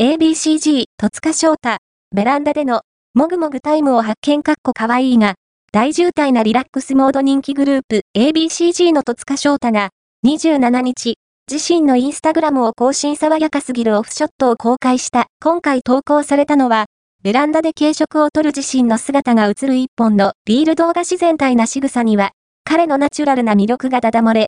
ABCG、戸塚翔太、ベランダでの、もぐもぐタイムを発見かっこかわいいが、大渋滞なリラックスモード人気グループ ABCG の戸塚翔太が、27日、自身のインスタグラムを更新爽やかすぎるオフショットを公開した。今回投稿されたのは、ベランダで軽食をとる自身の姿が映る一本のビール動画自然体な仕草には、彼のナチュラルな魅力がだだ漏れ。